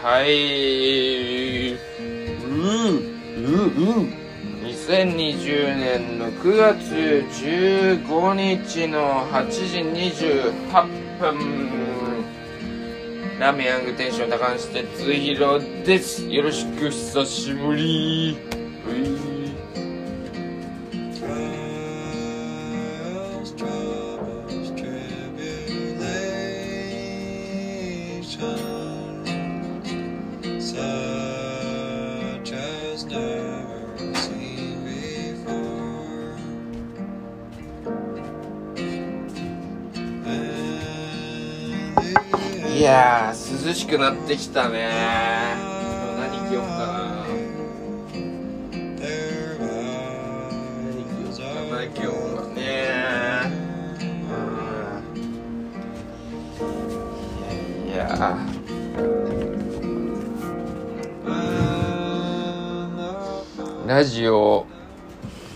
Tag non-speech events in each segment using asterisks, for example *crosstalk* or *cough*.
はい。うん、うん、うん。2020年の9月15日の8時28分。ラーメンヤングテンション高橋哲弘です。よろしく、久しぶり。くなってきたね。何着ようかな。何着ようかな、今日はね。いやいや。ラジオ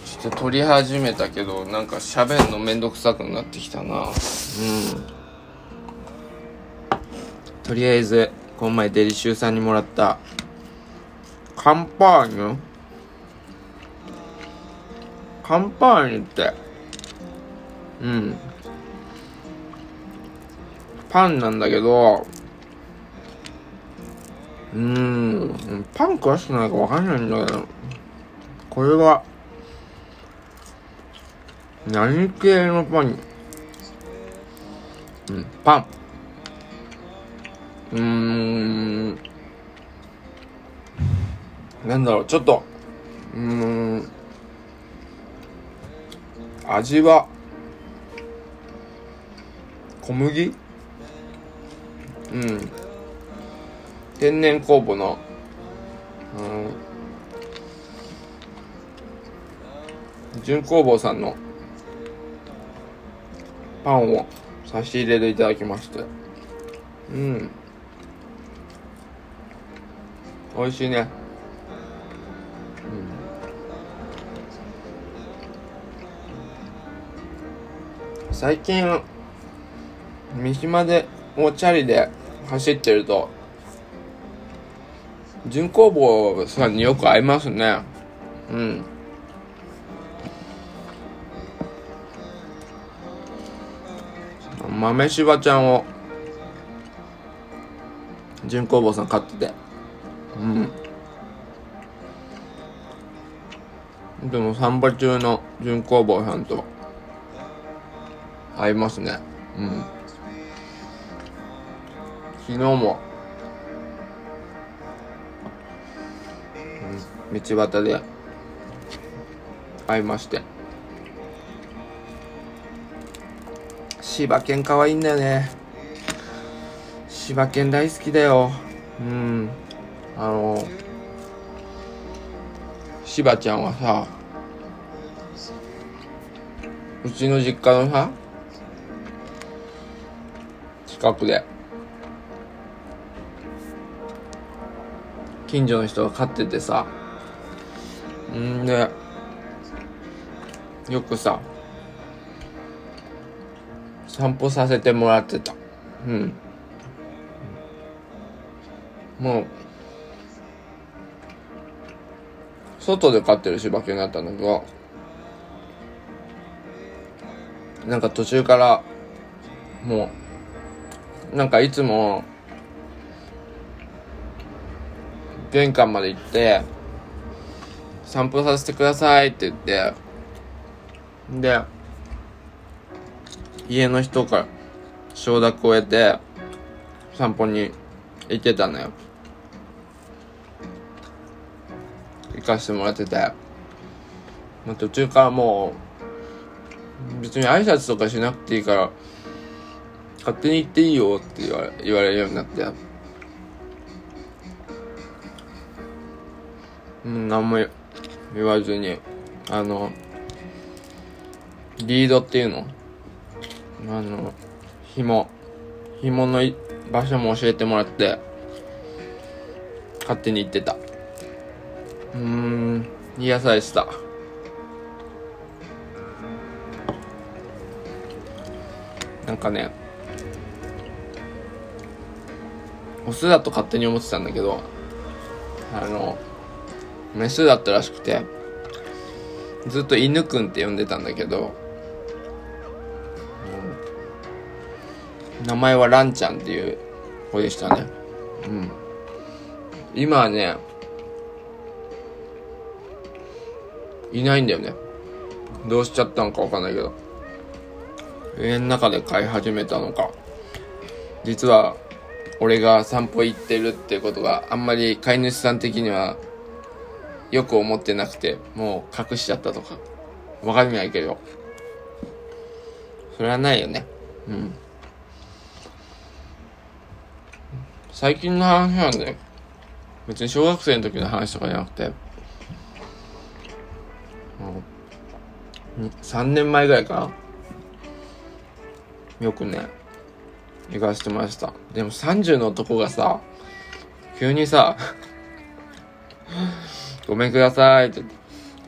ちょっと撮り始めたけどなんか喋んのめんどくさくなってきたなうんとりあえずこの前デリシューさんにもらったカンパーニュ？カンパーニュってうん。パンなんだけどうーん。パン詳しくないかわかんないんだけどこれは何系のパン？うんパン。うーん。なんだろうちょっと。うーん。味は小麦？うん。天然酵母の。うん。純工房さんの。パンを差し入れでいただきまして。うん。美味しいね。うん。最近三島でおチャリで走ってると純工房さんによく会いますね。うん。豆しばちゃんを純工房さん飼ってて。でも散歩中の純工房さんと会いますね。うん。昨日も、うん、道端で会いまして。柴犬可愛いんだよね。柴犬大好きだよ。うん。あの柴ちゃんはさうちの実家のさ近くで近所の人が飼っててさんでよくさ散歩させてもらってた。うん。もう外で飼ってる柴犬だったんだけどなんか途中からもうなんかいつも玄関まで行って散歩させてくださいって言ってで家の人から承諾を得て散歩に行ってたのよ。行かしてもらってて、まあ、途中からもう別に挨拶とかしなくていいから勝手に行っていいよって言われ言われるようになって。うん何も言わずにあのリードっていうの？あの紐紐の場所も教えてもらって勝手に行ってた。うーん癒されてた。なんかねオスだと勝手に思ってたんだけどあのメスだったらしくてずっと犬くんって呼んでたんだけど、うん名前はランちゃんっていう子でしたね。うん。今はねいないんだよね。どうしちゃったのかわかんないけど。家の中で飼い始めたのか。実は俺が散歩行ってるってことがあんまり飼い主さん的にはよく思ってなくてもう隠しちゃったとか。わかんないけど。それはないよね。うん。最近の話なんで別に小学生の時の話とかじゃなくて3年前ぐらいか。なよくね行かせてました。でも30の男がさ急にさ「*laughs* ごめんください」って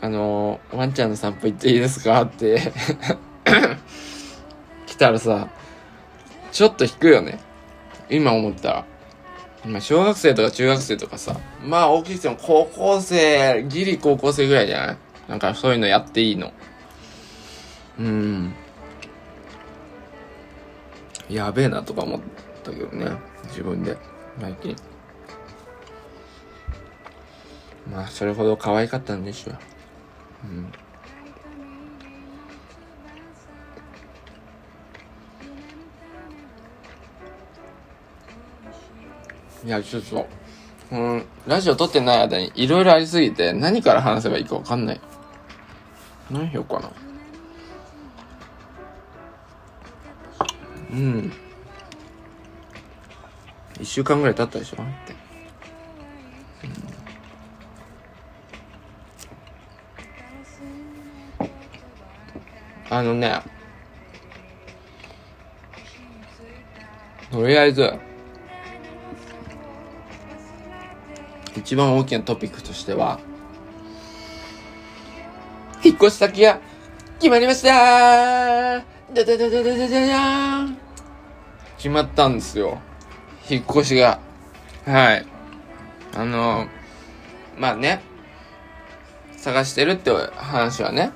あの、ワンちゃんの散歩行っていいですか?」って *laughs* 来たらさちょっと引くよね。今思ったら。まあ小学生とか中学生とかさまあ大きくても高校生ギリ高校生ぐらいじゃない？なんかそういうのやっていいの。うん。やべえなとか思ったけどね自分で最近。まあそれほど可愛かったんでしょううん。いやちょっとうんラジオ撮ってない間にいろいろありすぎて何から話せばいいかわかんない。何しようかな。うん。1週間ぐらい経ったでしょ？って、うあのねとりあえず一番大きなトピックとしては引っ越し先が決まりました。ーだだだだだだだだ決まったんですよ。引っ越しが。はい。あの、まあね、探してるって話はね、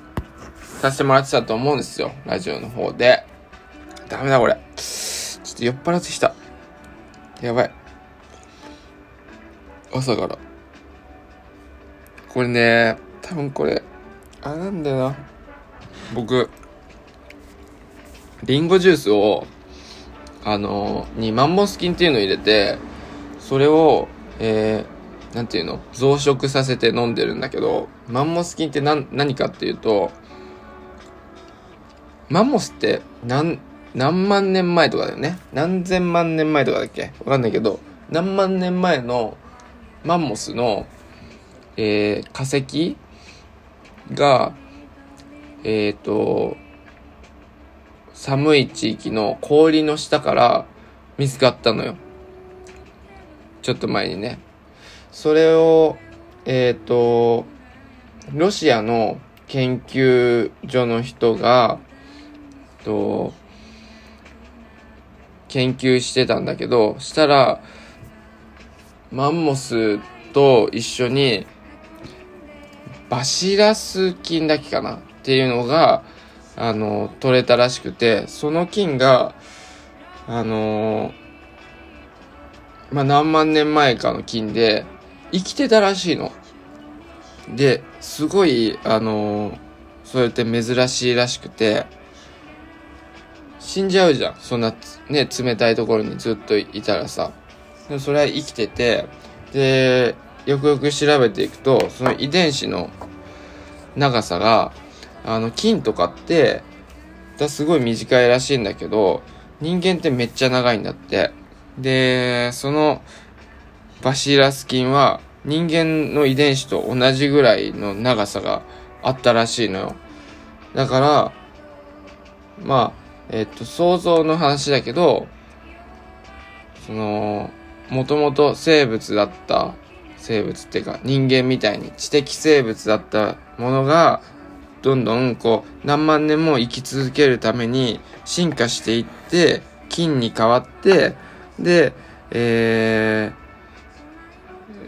させてもらってたと思うんですよ。ラジオの方で。ダメだこれ。ちょっと酔っ払ってきた。やばい。朝から。これね、多分これ、あれなんだよな。僕、リンゴジュースを、あの、にマンモス菌っていうのを入れて、それを、えー、なんていうの？増殖させて飲んでるんだけど、マンモス菌って何、何かっていうと、マンモスって何、何万年前とかだよね？何千万年前とかだっけ？わかんないけど、何万年前のマンモスの、えー、化石が、えっ、ー、と、寒い地域の氷の下から見つかったのよ。ちょっと前にね。それを、えっ、ー、と、ロシアの研究所の人が、と、研究してたんだけど、したら、マンモスと一緒に、バシラス菌だけかなっていうのが、あの、取れたらしくて、その菌が、あのまあ、何万年前かの菌で、生きてたらしいの。で、すごい、あのそうやって珍しいらしくて、死んじゃうじゃん。そんな、ね、冷たいところにずっといたらさ。でそれは生きてて、で、よくよく調べていくと、その遺伝子の長さが、あの、菌とかって、だすごい短いらしいんだけど、人間ってめっちゃ長いんだって。で、その、バシラス菌は、人間の遺伝子と同じぐらいの長さがあったらしいのよ。だから、まあ、えっと、想像の話だけど、その、もともと生物だった、生物っていうか人間みたいに知的生物だったものが、どんどんこう何万年も生き続けるために進化していって菌に変わってでえ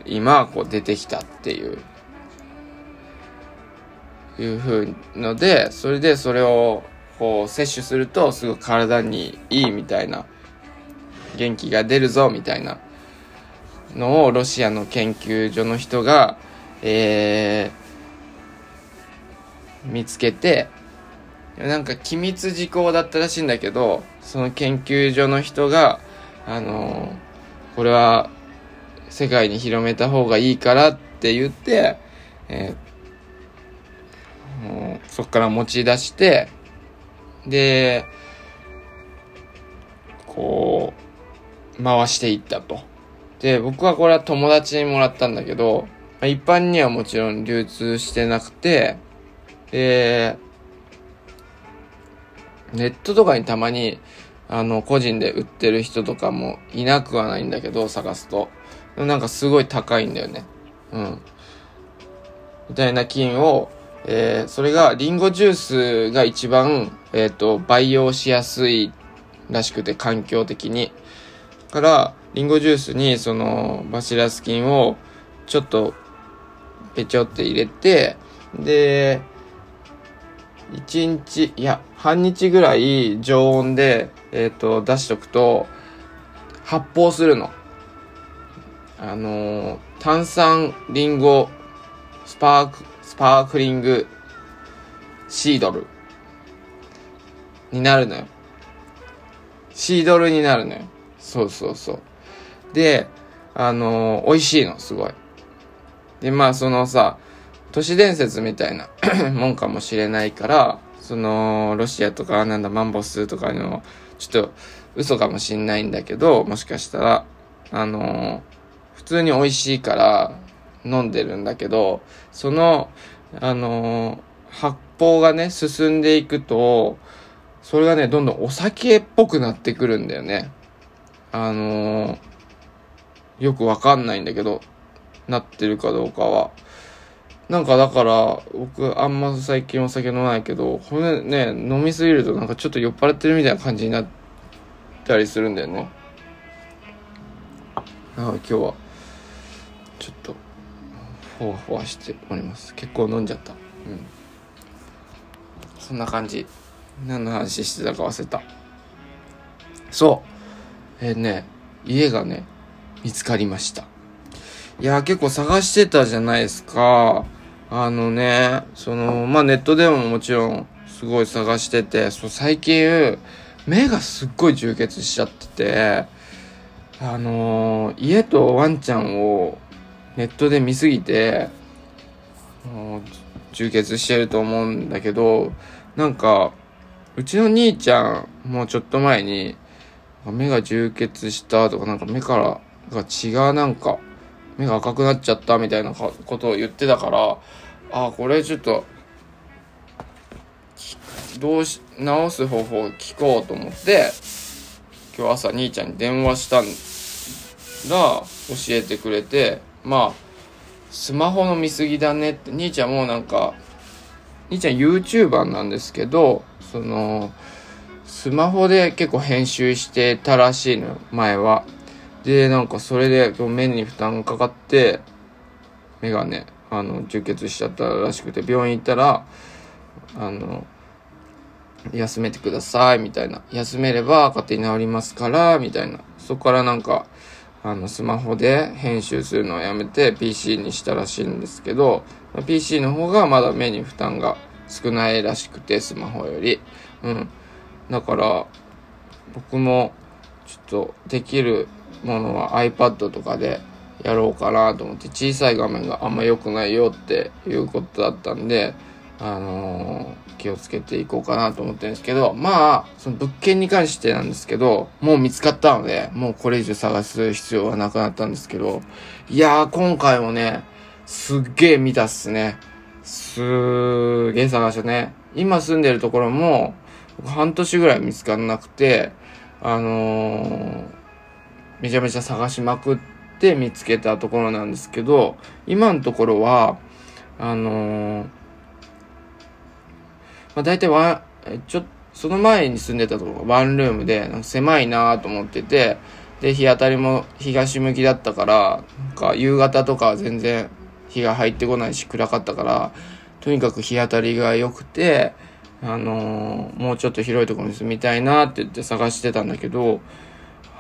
ー、今こう出てきたっていういうふうのでそれでそれをこう摂取するとすごい体にいいみたいな元気が出るぞみたいなのをロシアの研究所の人が、えー、見つけてなんか機密事項だったらしいんだけどその研究所の人があの、これは世界に広めた方がいいからって言って、えー、そこから持ち出してでこう回していったと。で僕はこれは友達にもらったんだけど一般にはもちろん流通してなくてでネットとかにたまに、あの、個人で売ってる人とかもいなくはないんだけど、探すと。なんかすごい高いんだよね。うん。みたいな菌を、えー、それがリンゴジュースが一番、えっ、ー、と、培養しやすいらしくて、環境的に。から、リンゴジュースにそのバシラス菌をちょっとぺちょって入れて、で、1日、いや、半日ぐらい常温で、えっ、ー、と、出しとくと、発泡するの。あのー、炭酸リンゴスパーク、スパークリングシードルになるのよ。シードルになるのよ。そうそうそう。で、あのー、美味しいの、すごい。で、まあ、そのさ、都市伝説みたいな *coughs* もんかもしれないから、その、ロシアとか、なんだ、マンボスとかの、ちょっと、嘘かもしんないんだけど、もしかしたら、あの普通に美味しいから飲んでるんだけど、その、あの発泡がね、進んでいくと、それがね、どんどんお酒っぽくなってくるんだよね。あのよくわかんないんだけど、なってるかどうかは。なんかだから、僕あんま最近お酒飲まないけど、これね、飲みすぎるとなんかちょっと酔っ払ってるみたいな感じになったりするんだよね。あ今日は、ちょっと、ほわほわしております。結構飲んじゃった。うん。そんな感じ。何の話してたか忘れた。そう。えー、ね、家がね、見つかりました。いや、結構探してたじゃないですか。あのね、その、まあ、ネットでももちろんすごい探してて、そう、最近、目がすっごい充血しちゃってて、あのー、家とワンちゃんをネットで見すぎて、充血してると思うんだけど、なんか、うちの兄ちゃんもうちょっと前に、目が充血したとか、なんか目からが血がなんか、目が赤くなっちゃったみたいなことを言ってたから、ああこれちょっとどうし直す方法を聞こうと思って今日朝兄ちゃんに電話したんが教えてくれてまあスマホの見過ぎだねって。兄ちゃんもなんか兄ちゃん YouTuber なんですけどそのスマホで結構編集してたらしいの前は。でなんかそれで目に負担かかって目がねあの充血しちゃったらしくて病院行ったらあの休めてくださいみたいな。休めれば勝手に治りますからみたいな。そこからなんかあのスマホで編集するのをやめて PC にしたらしいんですけど PC の方がまだ目に負担が少ないらしくてスマホより。うん。だから僕もちょっとできるものは iPad とかでやろうかなと思って小さい画面があんま良くないよっていうことだったんで、あのー、気をつけていこうかなと思ってるんですけど、まあ、その物件に関してなんですけど、もう見つかったので、もうこれ以上探す必要はなくなったんですけど、いやー、今回もね、すっげー見たっすね。すーげー探したね。今住んでるところも、半年ぐらい見つからなくて、あのー、めちゃめちゃ探しまくって、見つけたところなんですけど、今のところは、あのー、まあ、大体ちょっと、その前に住んでたところがワンルームで、狭いなと思ってて、で日当たりも東向きだったからなんか夕方とか全然日が入ってこないし暗かったからとにかく日当たりが良くてあのーもうちょっと広いところに住みたいなって言って探してたんだけど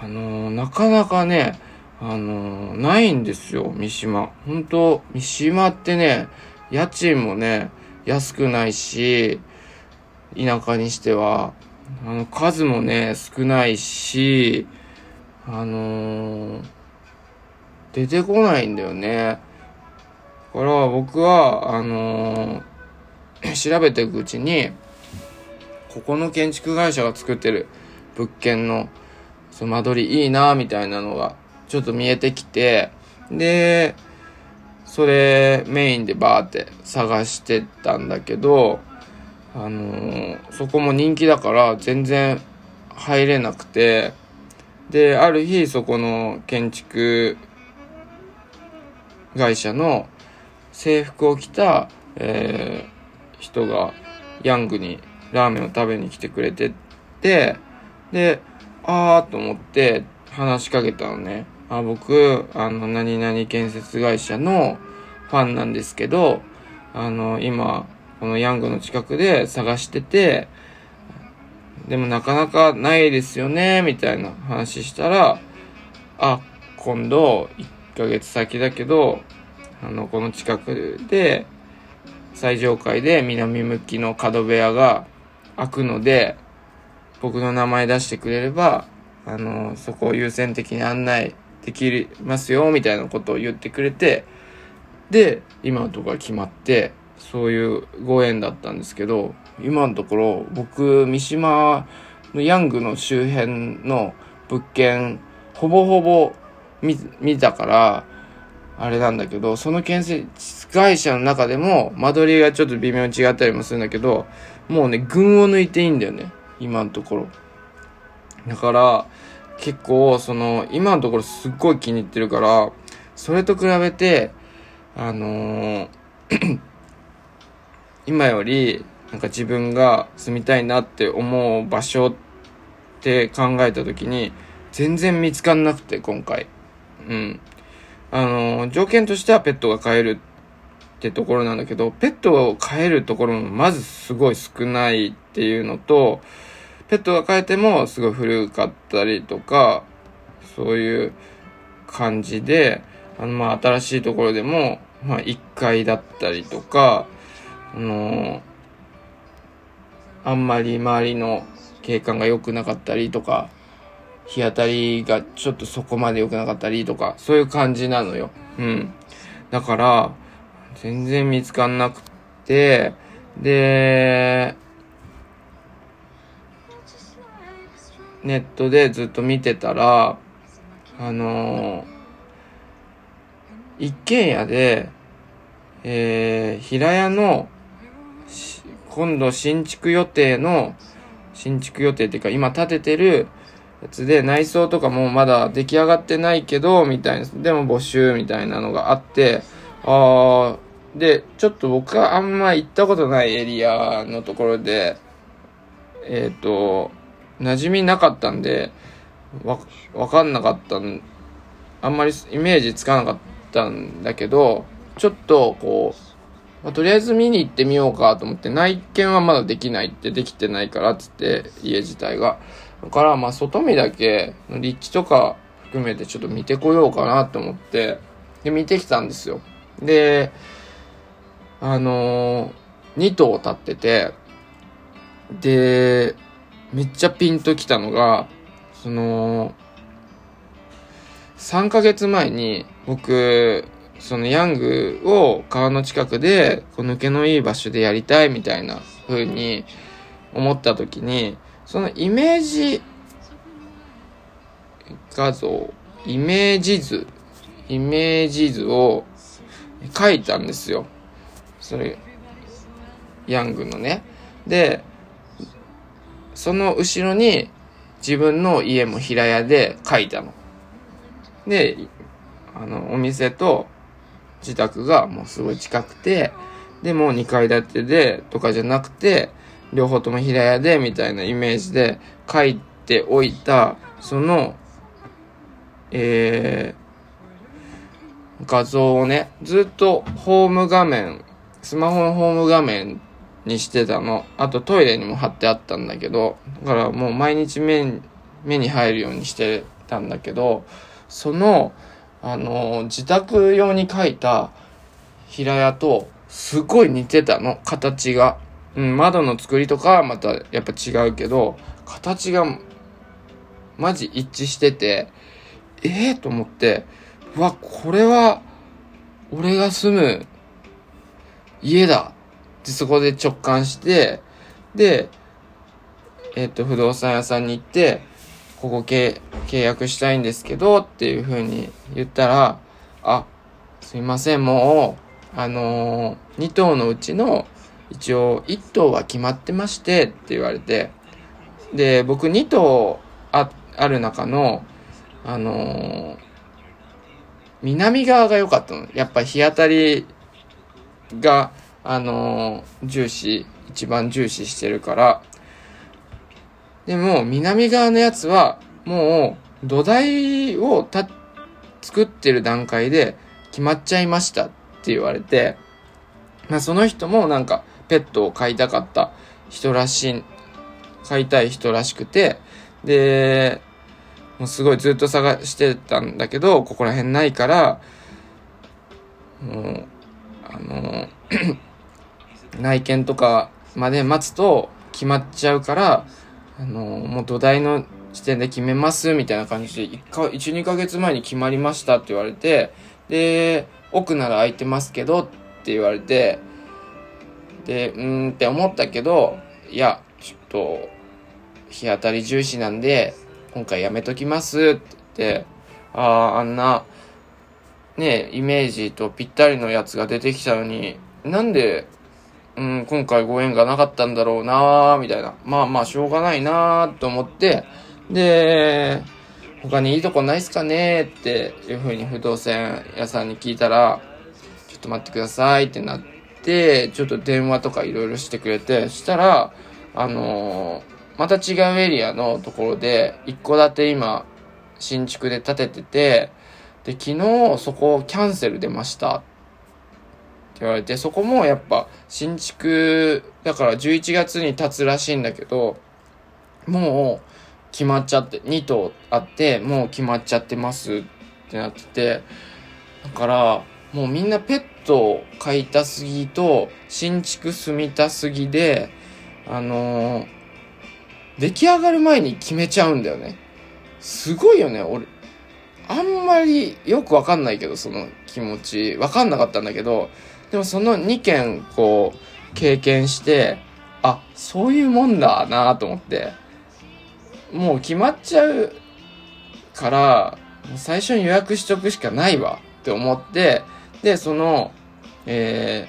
あのーなかなかねあのーないんですよ三島。本当三島ってね家賃もね安くないし田舎にしては。あの数もね少ないしあのー出てこないんだよね。だから僕はあのー *clears throat* 調べていくうちにここの建築会社が作ってる物件のその間取りいいなみたいなのがちょっと見えてきてでそれメインでバーって探してたんだけどあのーそこも人気だから全然入れなくてである日そこの建築会社の制服を着た、えー人がヤングにラーメンを食べに来てくれててであーと思って話しかけたのね。あ僕あの何々建設会社のファンなんですけどあの今このヤングの近くで探しててでもなかなかないですよねみたいな話したらあ今度1ヶ月先だけどあのこの近くで最上階で南向きの角部屋が開くので僕の名前出してくれればあのそこを優先的に案内できますよみたいなことを言ってくれてで今のところが決まってそういうご縁だったんですけど今のところ僕三島のヤングの周辺の物件ほぼほぼ見見たからあれなんだけどその建設会社の中でも間取りがちょっと微妙に違ったりもするんだけどもうね群を抜いていいんだよね。今のところ。だから結構その今のところすっごい気に入ってるからそれと比べてあのー *clears throat* 今よりなんか自分が住みたいなって思う場所って考えた時に全然見つかんなくて今回。うん。あのー条件としてはペットが飼えるってところなんだけどペットを飼えるところもまずすごい少ないっていうのとペットが飼えてもすごい古かったりとかそういう感じであのま新しいところでもま1階だったりとかあのあんまり周りの景観が良くなかったりとか日当たりがちょっとそこまで良くなかったりとかそういう感じなのよ。うん。だから全然見つかんなくてでネットでずっと見てたらあの一軒家でえー、平屋の今度新築予定の新築予定っていうか今建ててるやつで内装とかもまだ出来上がってないけどみたいなでも募集みたいなのがあってあーでちょっと僕はあんま行ったことないエリアのところでえっ、と馴染みなかったんでわわかんなかったんあんまりイメージつかなかったんだけどちょっとこう、まあとりあえず見に行ってみようかと思って内見はまだできないってできてないからっつって家自体が。だからまあ外見だけ立地とか含めてちょっと見てこようかなと思ってで見てきたんですよ。であのー、2棟建っててでめっちゃピンときたのがその3ヶ月前に僕そのヤングを川の近くでこう抜けのいい場所でやりたいみたいな風に思った時にそのイメージ画像イメージ図イメージ図を書いたんですよ。それヤングのね。でその後ろに自分の家も平屋で書いたの。であのお店と自宅がもうすごい近くて、でも2階建てでとかじゃなくて、両方とも平屋でみたいなイメージで書いておいた、そのえー、画像をね、ずっとホーム画面、スマホのホーム画面にしてたの。あとトイレにも貼ってあったんだけど、だからもう毎日目目に入るようにしてたんだけど、その、あの、自宅用に描いた平屋とすごい似てたの、形が。うん、窓の作りとかはまたやっぱ違うけど、形がマジ一致してて、ええー、と思って、わ、これは俺が住む家だってそこで直感して、で、えっ、と、不動産屋さんに行って、ここ契約したいんですけどっていう風に言ったら、あ、すいません、もう、あのー、2棟のうちの一応1棟は決まってましてって言われて、で、僕2棟あある中の、あのー、南側が良かったの。やっぱ日当たりが、あのー、重視、一番重視してるから。でも、南側のやつは、もう、土台をた、作ってる段階で決まっちゃいましたって言われて、まあその人もなんか、ペットを飼いたかった。人らしい、飼いたい人らしくて、で、もうすごいずっと探してたんだけど、ここら辺ないから、もう、あの、内見とかまで待つと決まっちゃうから、あの、もう土台の時点で決めますみたいな感じで、1か、1、2ヶ月前に決まりましたって言われて、で、奥なら空いてますけどって言われて、で、うーんって思ったけど、いや、ちょっと、日当たり重視なんで、今回やめときますって言って、ああ、あんな、ね、イメージとぴったりのやつが出てきたのに、なんで、うん、今回ご縁がなかったんだろうなみたいな。まあまあ、しょうがないなと思って、で、他にいいとこないっすかねっていう風に不動産屋さんに聞いたら、ちょっと待ってくださいってなって、ちょっと電話とかいろいろしてくれて、したら、あのー、また違うエリアのところで、一戸建て今、新築で建ててて、で、昨日そこキャンセル出ましたっ言われて、そこもやっぱ新築、だから11月に建つらしいんだけど、もう決まっちゃって、2棟あって、もう決まっちゃってますってなってて、だから、もうみんなペットを飼いたすぎと、新築住みたすぎで、あのー、出来上がる前に決めちゃうんだよね。すごいよね、俺。あんまりよくわかんないけど、その気持ち。わかんなかったんだけど、でもその2件、こう、経験して、あ、そういうもんだなと思って。もう決まっちゃうから、最初に予約しとくしかないわって思って、で、その、え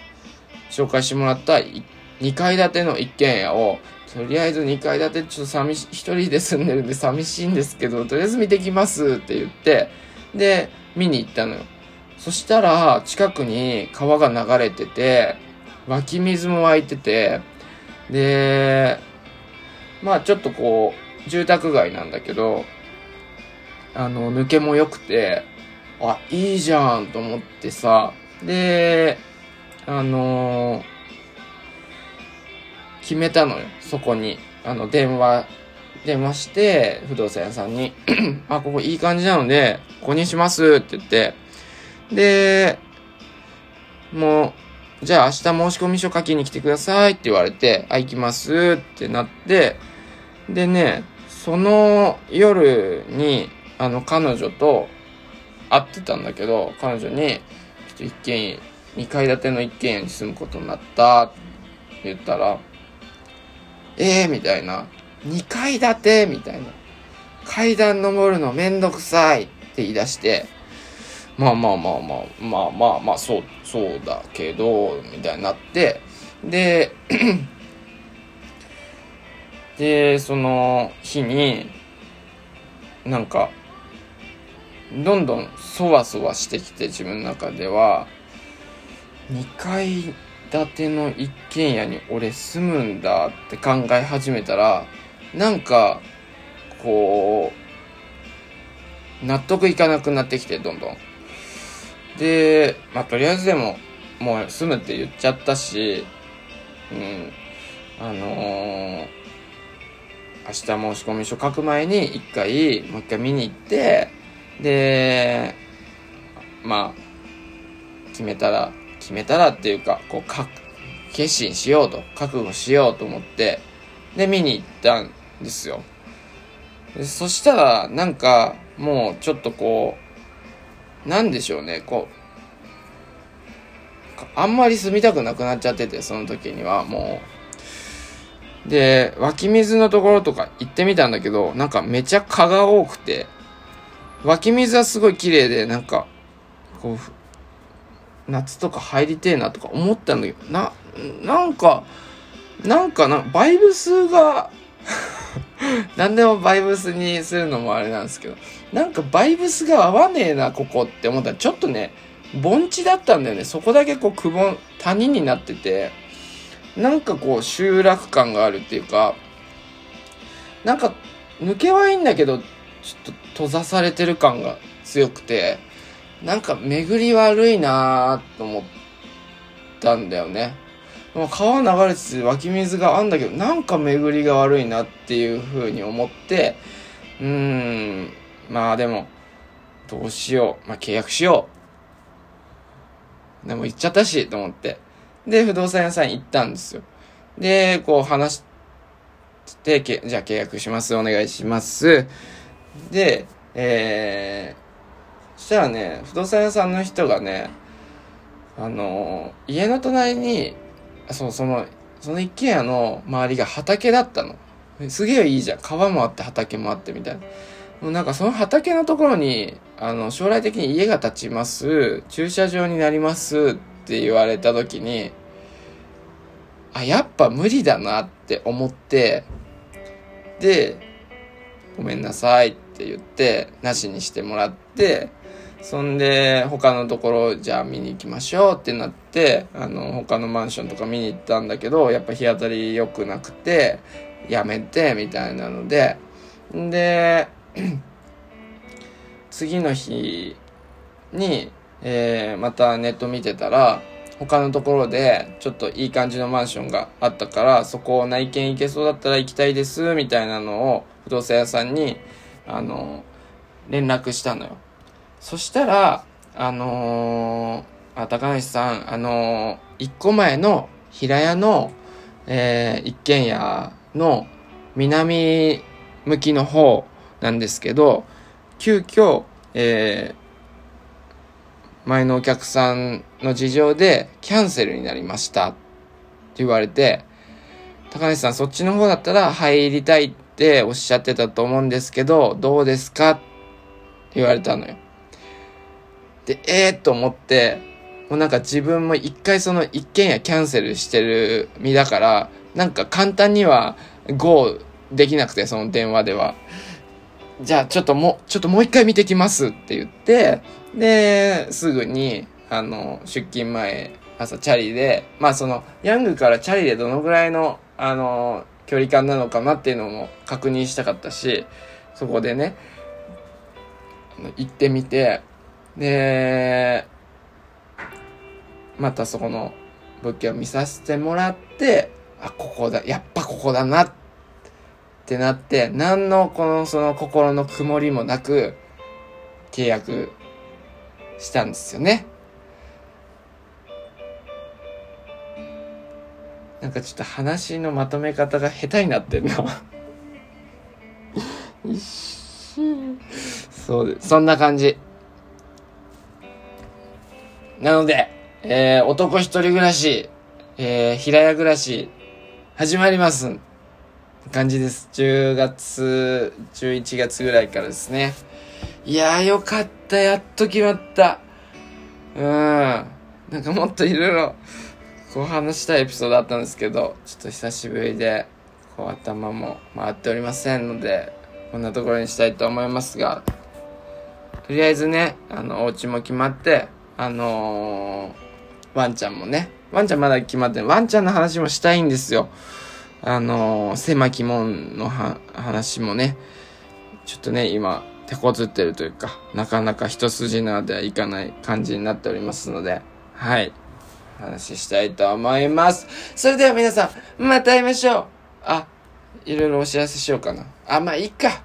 ー、紹介してもらった2階建ての一軒家を、とりあえず2階建てちょっと寂し、一人で住んでるんで寂しいんですけど、とりあえず見てきますって言って、で、見に行ったのよ。そしたら、近くに川が流れてて、湧き水も湧いてて、で、まあちょっとこう、住宅街なんだけど、あの、抜けも良くて、あ、いいじゃんと思ってさ、で、あのー、決めたのよ、そこに。あの、電話、電話して、不動産屋さんに、*clears throat* あ、ここいい感じなので、ここにしますって言って、で、もう、じゃあ明日申し込み書書きに来てくださいって言われて、あ、行きますってなって、でね、その夜に、あの、彼女と会ってたんだけど、彼女に、ちょっと一軒家、2階建ての一軒家に住むことになったって言ったら、ええー、みたいな。2階建てみたいな。階段登るのめんどくさいって言い出して、まあまあまあまあ、まあまあまあ、そう、そうだけど、みたいになって、で、*clears throat* で、その日に、なんか、どんどんそわそわしてきて自分の中では、2階建ての一軒家に俺住むんだって考え始めたら、なんか、こう、納得いかなくなってきて、どんどん。で、まあ、とりあえずでも、もう住むって言っちゃったし、うん、あのー明日申し込み書書く前に一回、もう一回見に行って、で、まあ、決めたら、決めたらっていうか、こう、か、決心しようと、覚悟しようと思って、で、見に行ったんですよ。でそしたら、なんか、もうちょっとこう、なんでしょうね、こう、あんまり住みたくなくなっちゃってて、その時にはもう。で、湧き水のところとか行ってみたんだけど、なんかめちゃ蚊が多くて、湧き水はすごい綺麗で、なんか、こう、夏とか入りてえなとか思ったんだけど、な、なんか、なんかな、バイブスが、*laughs* 何でもバイブスにするのもあれなんですけど、なんかバイブスが合わねえな、ここって思ったら、ちょっとね、盆地だったんだよね。そこだけこう、くぼん、谷になってて、なんかこう、集落感があるっていうか、なんか、抜けはいいんだけど、ちょっと閉ざされてる感が強くて、なんか巡り悪いなぁと思ったんだよね。川流れてて湧き水があんだけど、なんか巡りが悪いなっていう風に思って、うーん、まあでも、どうしよう。まあ契約しよう。でも行っちゃったし、と思って。で、不動産屋さん行ったんですよ。で、こう話して、けじゃあ契約します。お願いします。で、えー、そしたらね、不動産屋さんの人がね、あの、家の隣に、そう、その、その一軒家の周りが畑だったの。すげえいいじゃん。川もあって畑もあってみたいな。もうなんかその畑のところに、あの、将来的に家が建ちます、駐車場になりますって言われた時に、あ、やっぱ無理だなって思って、で、ごめんなさいって言って、なしにしてもらって、そんで、他のところ、じゃあ見に行きましょうってなって、あの、他のマンションとか見に行ったんだけど、やっぱ日当たり良くなくて、やめて、みたいなので、んで、*clears throat* 次の日に、えーまたネット見てたら、他のところで、ちょっといい感じのマンションがあったから、そこを内見行けそうだったら行きたいです、みたいなのを、不動産屋さんに、あの、連絡したのよ。そしたら、あのーあ、高梨さん、あのー一個前の平屋の、えー一軒家の南向きの方なんですけど、急遽、えー前のお客さんの事情でキャンセルになりましたって言われて、高梨さんそっちの方だったら入りたいっておっしゃってたと思うんですけど、どうですかって言われたのよ。で、ええー、と思って、もうなんか自分も一回その一軒家キャンセルしてる身だから、なんか簡単には GO できなくて、その電話では。じゃあちょっともう、ちょっともう一回見てきますって言って、で、すぐに、あの、出勤前、朝チャリで、まあその、ヤングからチャリでどのぐらいの、あの、距離感なのかなっていうのも確認したかったし、そこでね、行ってみて、で、またそこの物件を見させてもらって、あ、ここだ、やっぱここだなってなって、何のこのその心の曇りもなく契約したんですよね。なんかちょっと話のまとめ方が下手になってんの。*laughs* そうです。そんな感じ。なので、えー、男一人暮らし、えー、平屋暮らし、始まります。感じです。10月、11月ぐらいからですね。いやーよかった。やっと決まった。うん。なんかもっといろいろ、こう話したいエピソードあったんですけど、ちょっと久しぶりで、こう頭も回っておりませんので、こんなところにしたいと思いますが、とりあえずね、あの、お家も決まって、あのーワンちゃんもね、ワンちゃんまだ決まってないワンちゃんの話もしたいんですよ。あのー狭き門の話もね、ちょっとね、今、手こずってるというか、なかなか一筋縄ではいかない感じになっておりますので、はい。話したいと思います。それでは皆さん、また会いましょう。あ、いろいろお知らせしようかな。あ、まあいいか。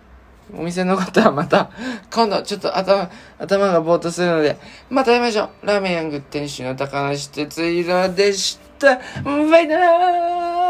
お店の方はまた、今度ちょっと頭、頭がぼーっとするので、また会いましょう。ラーメンヤング店主の高梨哲弘でした。バイナー